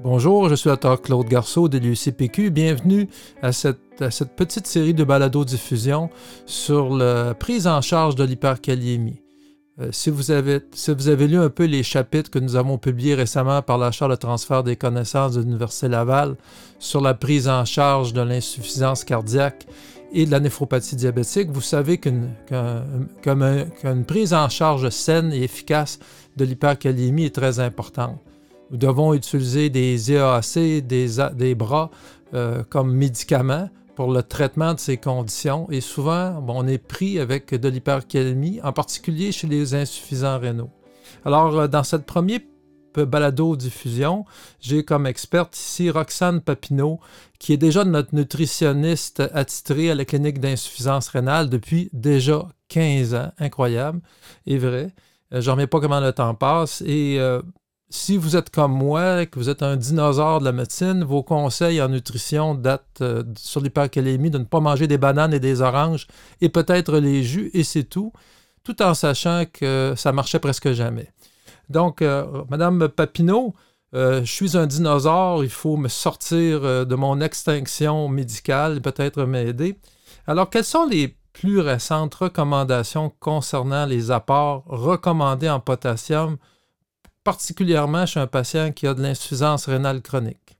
Bonjour, je suis l'auteur Claude Garceau de l'UCPQ. Bienvenue à cette, petite série de balado-diffusion sur la prise en charge de l'hyperkaliémie. Euh, si, vous avez, lu un peu les chapitres que nous avons publiés récemment par la Charte de transfert des connaissances de l'Université Laval sur la prise en charge de l'insuffisance cardiaque et de la néphropathie diabétique, vous savez qu'une prise en charge saine et efficace de l'hyperkaliémie est très importante. Nous devons utiliser des EAC, des, bras euh, comme médicaments pour le traitement de ces conditions et souvent, on est pris avec de l'hypercalémie, en particulier chez les insuffisants rénaux. Alors, euh, dans cette première balado-diffusion, j'ai comme experte ici Roxane Papineau, qui est déjà notre nutritionniste attitrée à la clinique d'insuffisance rénale depuis déjà 15 ans. Incroyable et vrai. Euh, je ne remets pas comment le temps passe. Et si vous êtes comme moi, que vous êtes un dinosaure de la médecine, vos conseils en nutrition datent euh, sur l'hypercalémie de ne pas manger des bananes et des oranges et peut-être les jus, et c'est tout, tout en sachant que ça marchait presque jamais. Donc, euh, Madame Papineau, euh, je suis un dinosaure, il faut me sortir de mon extinction médicale, peut-être m'aider. Alors, quelles sont les plus récentes recommandations concernant les apports recommandés en potassium particulièrement chez un patient qui a de l'insuffisance rénale chronique?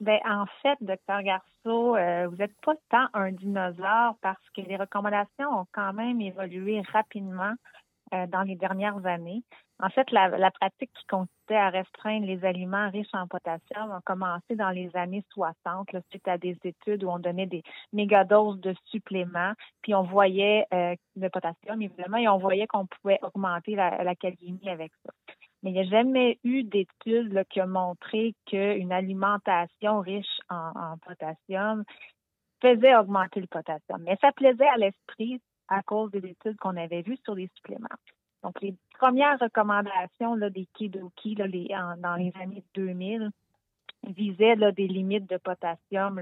Bien, en fait, docteur Garceau, euh, vous n'êtes pas tant un dinosaure parce que les recommandations ont quand même évolué rapidement euh, dans les dernières années. En fait, la, pratique qui consistait à restreindre les aliments riches en potassium a commencé dans les années 60, suite à des études où on donnait des mégadoses de suppléments, puis on voyait euh, le potassium, évidemment, et on voyait qu'on pouvait augmenter la, la avec ça mais il n'y a jamais eu d'études qui ont montré qu'une alimentation riche en, potassium faisait augmenter le potassium. Mais ça plaisait à l'esprit à cause des études qu'on avait vues sur les suppléments. Donc, les premières recommandations des Kidoki dans les années 2000 visaient des limites de potassium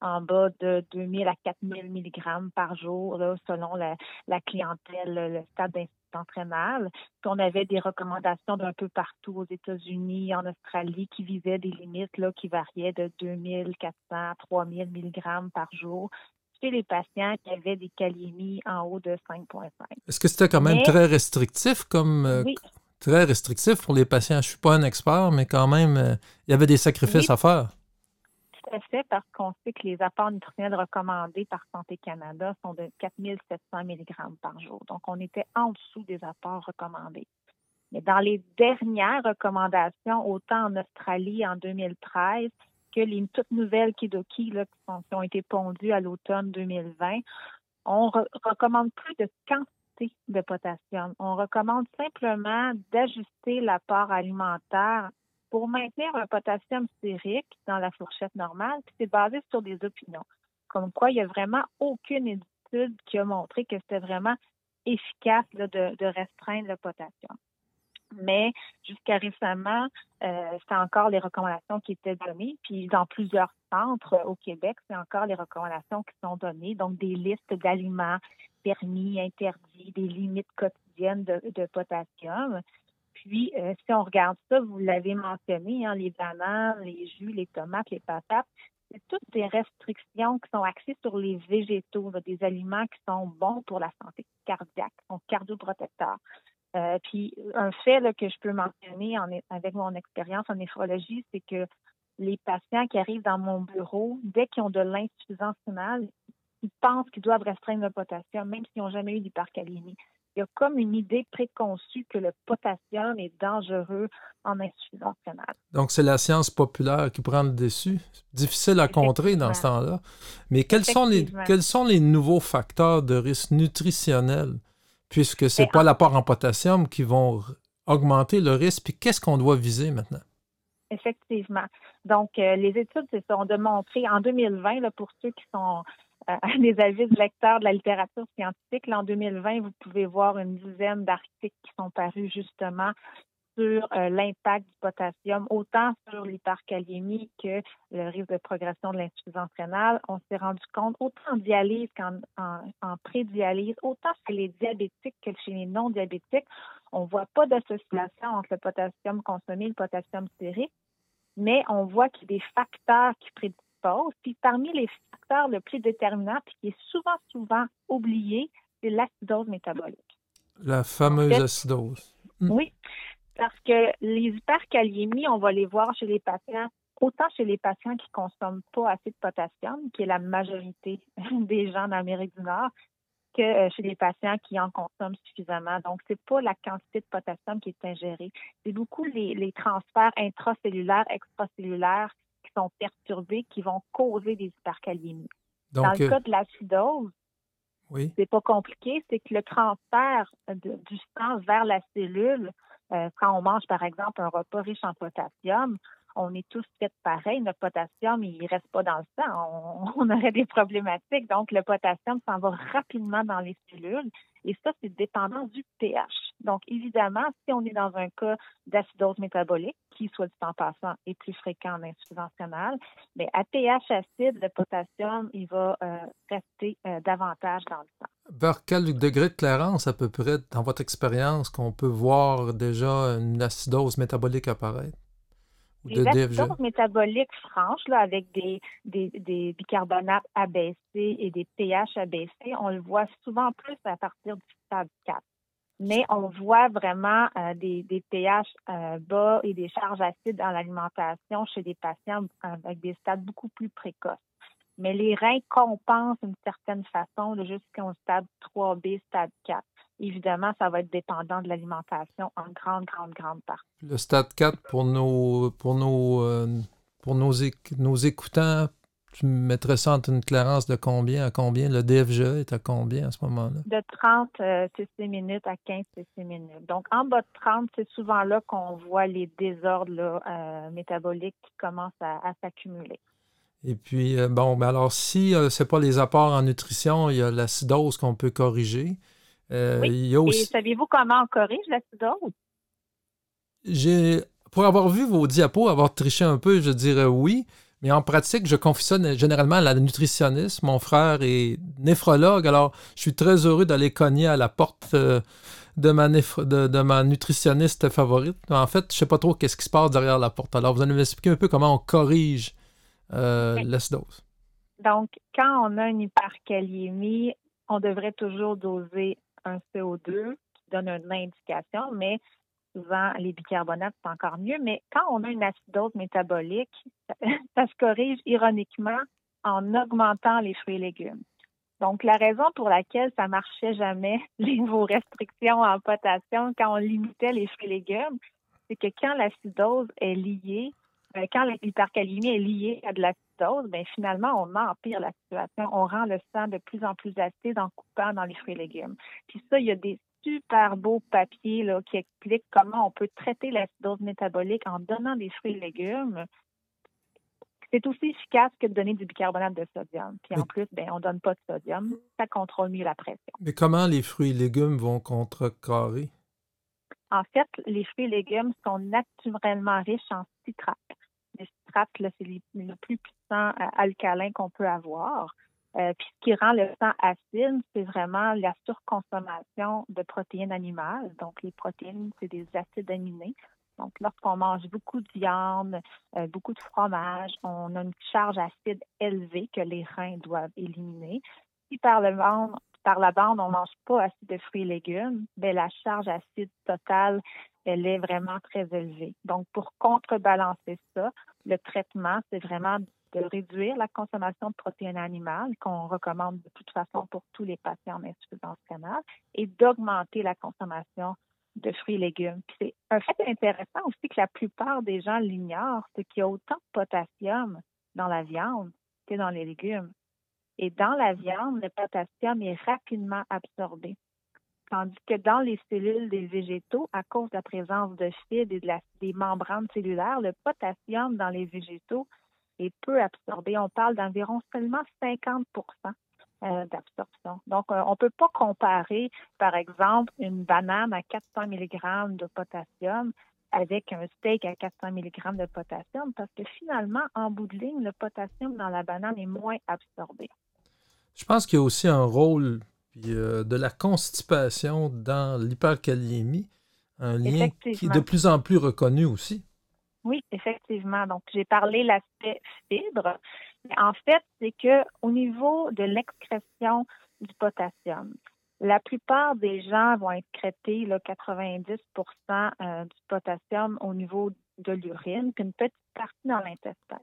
en bas de 2000 à 4000 mg par jour, selon la, la clientèle, le stade entraînable. Puis on avait des recommandations d'un peu partout aux États-Unis, en Australie, qui visaient des limites là, qui variaient de 2400 à 3000 mg par jour chez les patients qui avaient des kaliémies en haut de 5,5. Est-ce que c'était quand même très restrictif comme euh, très restrictif pour les patients? Je ne suis pas un expert, mais quand même, euh, il y avait des sacrifices à faire fait parce qu'on sait que les apports nutritionnels recommandés par Santé Canada sont de 4700 mg par jour. Donc, on était en dessous des apports recommandés. Mais dans les dernières recommandations, autant en Australie en 2013 que les toutes nouvelles Kidoki là, qui, ont été pondues à l'automne 2020, on recommande plus de quantité de potassium. On recommande simplement d'ajuster l'apport alimentaire pour maintenir un potassium stérique dans la fourchette normale, c'est basé sur des opinions. Comme quoi, il n'y a vraiment aucune étude qui a montré que c'était vraiment efficace de, restreindre le potassium. Mais jusqu'à récemment, euh, c'est encore les recommandations qui étaient données. Puis dans plusieurs centres au Québec, c'est encore les recommandations qui sont données. Donc des listes d'aliments permis, interdits, des limites quotidiennes de potassium. Puis, euh, si on regarde ça, vous l'avez mentionné, hein, les bananes, les jus, les tomates, les patates, c'est toutes des restrictions qui sont axées sur les végétaux, des aliments qui sont bons pour la santé cardiaque, sont cardioprotecteurs. Euh, puis, un fait que je peux mentionner avec mon expérience en néphrologie, c'est que les patients qui arrivent dans mon bureau, dès qu'ils ont de l'insuffisance rénale, ils pensent qu'ils doivent restreindre le potassium, même s'ils n'ont jamais eu d'hypercalémie il y a comme une idée préconçue que le potassium est dangereux en insuffisance rénale. Donc, c'est la science populaire qui prend le dessus. Difficile à contrer dans ce temps-là. Mais quels sont, les, quels sont les nouveaux facteurs de risque nutritionnel, puisque ce n'est ben, pas l'apport en potassium qui vont augmenter le risque, puis qu'est-ce qu'on doit viser maintenant? Effectivement. Donc, euh, les études se sont démontrées en 2020, là, pour ceux qui sont des avis de lecteurs de la littérature scientifique. en 2020, vous pouvez voir une dizaine d'articles qui sont parus justement sur euh, l'impact du potassium, autant sur l'hyperkaliémie que le risque de progression de l'insuffisance rénale. On s'est rendu compte, autant en dialyse qu'en en, en pré-dialyse, autant chez les diabétiques que chez les non-diabétiques, on ne voit pas d'association entre le potassium consommé et le potassium stérique. mais on voit qu'il y a des facteurs qui prédisposent. Puis parmi les le plus déterminant, puis qui est souvent, souvent oublié, c'est l'acidose métabolique. La fameuse acidose. Hmm. Oui, parce que les hyperkaliémies, on va les voir chez les patients, autant chez les patients qui ne consomment pas assez de potassium, qui est la majorité des gens d'Amérique du Nord, que euh, chez les patients qui en consomment suffisamment. Donc, ce n'est pas la quantité de potassium qui est ingérée. C'est beaucoup les, transferts intracellulaires, extracellulaires sont perturbés, qui vont causer des hyperkaliémies. Dans le euh, cas de l'acidose, oui. c'est pas compliqué, c'est que le transfert du sang vers la cellule, euh, quand on mange par exemple un repas riche en potassium, on est tous faits pareil. Notre potassium, il reste pas dans le sang. On, aurait des problématiques. Donc, le potassium s'en va rapidement dans les cellules. Et ça, c'est dépendant du pH. Donc, évidemment, si on est dans un cas d'acidose métabolique, qui, soit du temps passant, est plus fréquent en insuffisance rénale, mais à pH acide, le potassium, il va euh, rester euh, davantage dans le sang. Vers quel degré de clairance, à peu près, dans votre expérience, qu'on peut voir déjà une acidose métabolique apparaître? Les acidoses métaboliques franches, là, avec des, des, des, bicarbonates abaissés et des pH abaissés, on le voit souvent plus à partir du stade 4. Mais on voit vraiment euh, des, des, pH euh, bas et des charges acides dans l'alimentation chez des patients avec des stades beaucoup plus précoces. Mais les reins compensent d'une certaine façon jusqu'au stade 3B, stade 4 évidemment, ça va être dépendant de l'alimentation en grande, grande, grande partie. Le stade 4 pour nos, pour nos, euh, pour nos, nos écoutants, tu mettrais ça entre une clairance de combien à combien? Le DFGE est à combien à ce moment-là? De 30 euh, minutes à 15 cc minutes. Donc, en bas de 30, c'est souvent là qu'on voit les désordres euh, métaboliques qui commencent à, s'accumuler. Et puis, euh, bon, ben alors, si ce n'est pas les apports en nutrition, il y a l'acidose qu'on peut corriger. Euh, Et saviez-vous comment on corrige l'acidose? J'ai, pour avoir vu vos diapos, avoir triché un peu, je dirais oui. Mais en pratique, je confie ça généralement à la nutritionniste. Mon frère est néphrologue, alors je suis très heureux d'aller cogner à la porte euh, de ma, de, ma nutritionniste favorite. En fait, je ne sais pas trop qu'est-ce qui se passe derrière la porte. Alors, vous allez m'expliquer un peu comment on corrige euh, l'acidose. Donc, quand on a une hyperkaliémie, on devrait toujours doser un CO2 qui donne une indication, mais souvent les bicarbonates, c'est encore mieux. Mais quand on a une acidose métabolique, ça, se corrige ironiquement en augmentant les fruits et légumes. Donc, la raison pour laquelle ça marchait jamais, les, vos restrictions en potassium, quand on limitait les fruits et légumes, c'est que quand l'acidose est liée, euh, quand l'hypercalémie est liée à de l'acidose, bien finalement, on empire la situation. On rend le sang de plus en plus acide en coupant dans les fruits et légumes. Puis ça, il y a des super beaux papiers là, qui expliquent comment on peut traiter l'acidose métabolique en donnant des fruits et légumes. C'est aussi efficace que de donner du bicarbonate de sodium. Puis en plus, ben, on ne donne pas de sodium. Ça contrôle mieux la pression. Mais comment les fruits et légumes vont contrecarrer? En fait, les fruits et légumes sont naturellement riches en citrate. Les citrates, c'est le plus puissant euh, alcalin qu'on peut avoir. Euh, puis ce qui rend le sang acide, c'est vraiment la surconsommation de protéines animales. Donc, les protéines, c'est des acides aminés. Donc, lorsqu'on mange beaucoup de viande, euh, beaucoup de fromage, on a une charge acide élevée que les reins doivent éliminer. Si par le ventre, par la bande, on ne mange pas assez de fruits et légumes, bien, la charge acide totale, elle est vraiment très élevée. Donc, pour contrebalancer ça, le traitement, c'est vraiment de réduire la consommation de protéines animales qu'on recommande de toute façon pour tous les patients en insuffisance rénale et d'augmenter la consommation de fruits et légumes. c'est un fait intéressant aussi que la plupart des gens l'ignorent, c'est qu'il y a autant de potassium dans la viande que dans les légumes. Et dans la viande, le potassium est rapidement absorbé. Tandis que dans les cellules des végétaux, à cause de la présence de fibres et de des membranes cellulaires, le potassium dans les végétaux est peu absorbé. On parle d'environ seulement 50% euh, d'absorption. Donc, euh, on ne peut pas comparer, par exemple, une banane à 400 mg de potassium avec un steak à 400 mg de potassium parce que finalement, en bout de ligne, le potassium dans la banane est moins absorbé. Je pense qu'il y a aussi un rôle euh, de la constipation dans l'hyperkaliémie, un lien qui est de plus en plus reconnu aussi. Oui, effectivement. Donc, j'ai parlé l'aspect fibre. En fait, c'est que au niveau de l'excrétion du potassium, la plupart des gens vont excréter là, 90% euh, du potassium au niveau de l'urine, qu'une petite partie dans l'intestin.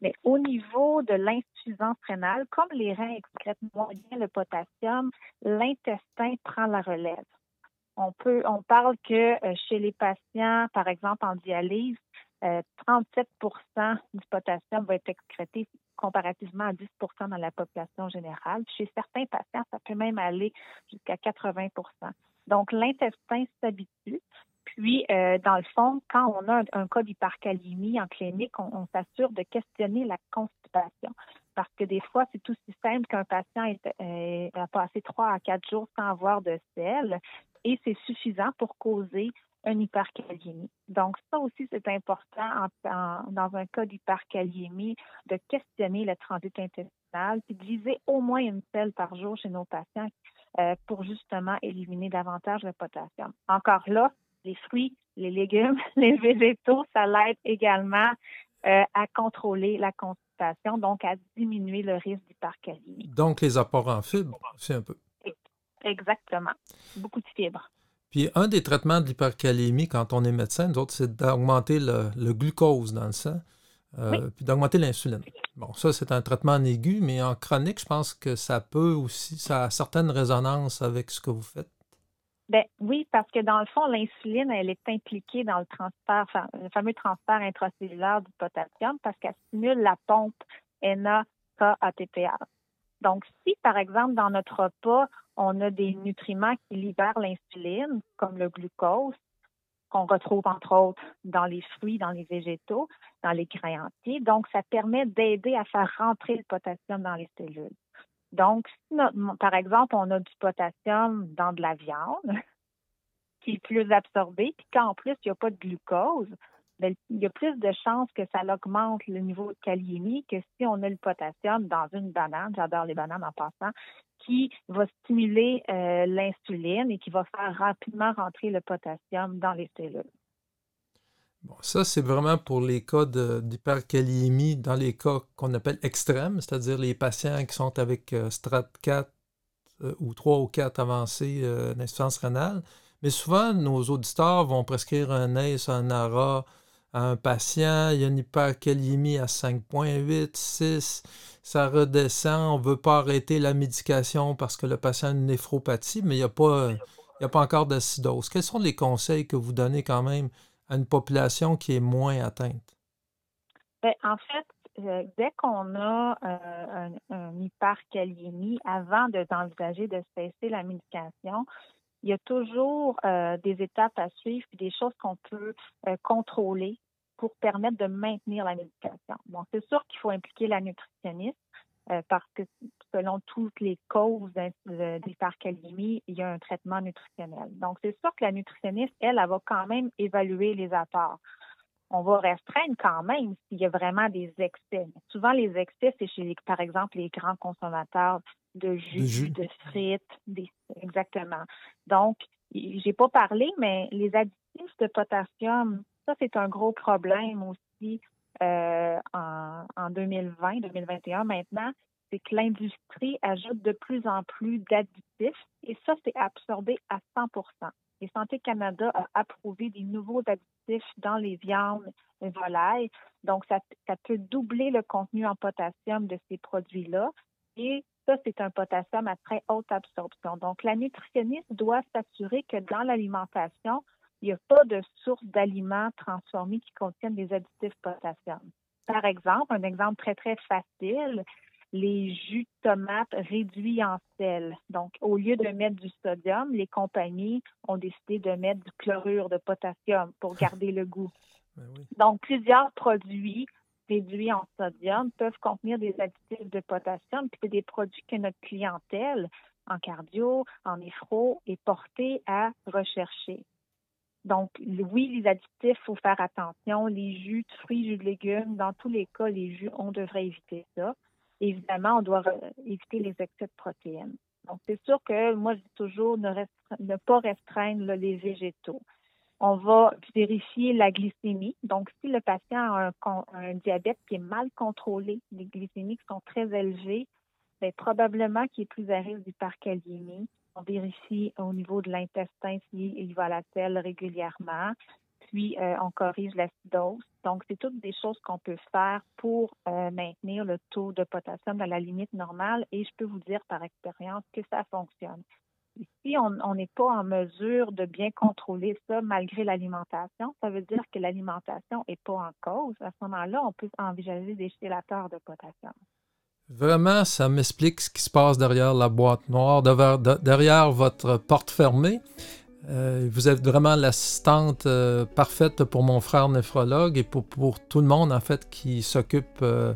Mais au niveau de l'insuffisance rénale, comme les reins excrètent moins bien le potassium, l'intestin prend la relève. On peut, on parle que euh, chez les patients, par exemple en dialyse, 37% euh, du potassium va être excrété comparativement à 10% dans la population générale. Chez certains patients, ça peut même aller jusqu'à 80% Donc, l'intestin s'habitue. Puis, euh, dans le fond, quand on a un, cas d'hypercalémie en clinique, on, s'assure de questionner la constipation. Parce que des fois, c'est tout aussi simple qu'un patient est, a passé trois à quatre jours sans avoir de sel et c'est suffisant pour causer une hyperkaliémie. Donc, ça aussi, c'est important dans un cas d'hyperkaliémie de questionner le transit intestinal puis de viser au moins une selle par jour chez nos patients euh, pour justement éliminer davantage le potassium. Encore là, les fruits, les légumes, les végétaux, ça l'aide également euh, à contrôler la constipation, donc à diminuer le risque d'hyperkaliémie. Donc, les apports en fibres, c'est un peu. Exactement. Beaucoup de fibres. Puis un des traitements de l'hypercalémie quand on est médecin, d'autres, c'est d'augmenter le, glucose dans le sang, euh, puis d'augmenter l'insuline. Bon, ça, c'est un traitement en aigu, mais en chronique, je pense que ça peut aussi, ça a certaines résonances avec ce que vous faites. Ben oui, parce que dans le fond, l'insuline, elle est impliquée dans le transfert, le fameux transfert intracellulaire du potassium parce qu'elle stimule la pompe NA-K-ATPase. Donc, si, par exemple, dans notre repas, on a des nutriments qui libèrent l'insuline, comme le glucose, qu'on retrouve entre autres dans les fruits, dans les végétaux, dans les grains entiers. Donc, ça permet d'aider à faire rentrer le potassium dans les cellules. Donc, si par exemple, on a du potassium dans de la viande, qui est plus absorbé, puis qu'en plus, il n'y a pas de glucose, ben, il y a plus de chances que ça augmente le niveau de kaliémie que si on a le potassium dans une banane, j'adore les bananes en passant, qui va stimuler euh, l'insuline et qui va faire rapidement rentrer le potassium dans les cellules. Bon, ça, c'est vraiment pour les cas d'hyperkaliémie, dans les cas qu'on appelle extrêmes, c'est-à-dire les patients qui sont avec euh, strat 4 euh, ou 3 ou 4 avancés d'insuffisance rénale. Mais souvent, nos auditeurs vont prescrire un ACE, un ARA, un patient, il y a une hypercalémie à 5,8, 6, ça redescend, on ne veut pas arrêter la médication parce que le patient a une néphropathie, mais il n'y a, a pas encore d'acidose. Quels sont les conseils que vous donnez quand même à une population qui est moins atteinte? Ben, en fait, euh, dès qu'on a euh, une hypercalémie, avant d'envisager de cesser la médication, il y a toujours euh, des étapes à suivre et des choses qu'on peut contrôler pour permettre de maintenir la médication. Bon, c'est sûr qu'il faut impliquer la nutritionniste euh, parce que selon toutes les causes d'hypercalémie, il y a un traitement nutritionnel. Donc, c'est sûr que la nutritionniste, elle, elle va quand même évaluer les apports. On va restreindre quand même s'il y a vraiment des excès. souvent, les excès, c'est chez, par exemple, les grands consommateurs de jus, de, frites, exactement. Donc, j'ai pas parlé, mais les additifs de potassium, ça, c'est un gros problème aussi en, en 2020, 2021 maintenant, c'est que l'industrie ajoute de plus en plus d'additifs et ça, c'est absorbé à 100% Et Santé Canada a approuvé des nouveaux additifs dans les viandes et volailles. Donc, ça, ça peut doubler le contenu en potassium de ces produits-là. Et ça, c'est un potassium à très haute absorption. Donc, la nutritionniste doit s'assurer que dans l'alimentation, il n'y a pas de source d'aliments transformés qui contiennent des additifs potassium. Par exemple, un exemple très, très facile, les jus de tomates réduits en sel. Donc, au lieu de mettre du sodium, les compagnies ont décidé de mettre du chlorure de potassium pour garder le goût. Ben Donc, plusieurs produits réduits en sodium peuvent contenir des additifs de potassium, puis c'est des produits que notre clientèle en cardio, en néphro est portée à rechercher. Donc, oui, les additifs, faut faire attention. Les jus de fruits, jus de légumes, dans tous les cas, les jus, on devrait éviter ça. Évidemment, on doit éviter les excès de protéines. Donc, c'est sûr que moi, je dis toujours ne, ne pas restreindre les végétaux. On va vérifier la glycémie. Donc, si le patient a un, diabète qui est mal contrôlé, les glycémies qui sont très élevées, bien, probablement qu'il est plus à risque d'hyperkaliémie. On vérifie au niveau de l'intestin s'il va à la selle régulièrement. Puis, euh, on corrige l'acidose. Donc, c'est toutes des choses qu'on peut faire pour euh, maintenir le taux de potassium à la limite normale. Et je peux vous dire par expérience que ça fonctionne si on n'est pas en mesure de bien contrôler ça malgré l'alimentation, ça veut dire que l'alimentation n'est pas en cause. À ce moment-là, on peut envisager des chélateurs de potassium. Vraiment, ça m'explique ce qui se passe derrière la boîte noire, derrière votre porte fermée. Euh, vous êtes vraiment l'assistante euh, parfaite pour mon frère néphrologue et pour, tout le monde, en fait, qui s'occupe euh,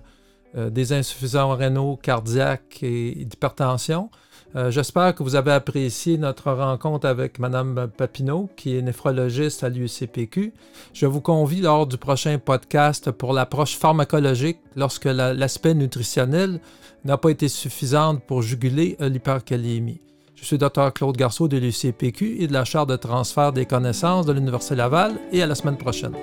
des insuffisants rénaux cardiaques et d'hypertension. Euh, j'espère que vous avez apprécié notre rencontre avec Mme Papineau, qui est néphrologiste à l'UCPQ. Je vous convie lors du prochain podcast pour l'approche pharmacologique lorsque l'aspect nutritionnel n'a pas été suffisant pour juguler l'hyperkaliémie. Je suis Dr Claude Garceau de l'UCPQ et de la Chaire de transfert des connaissances de l'Université Laval et à la semaine prochaine.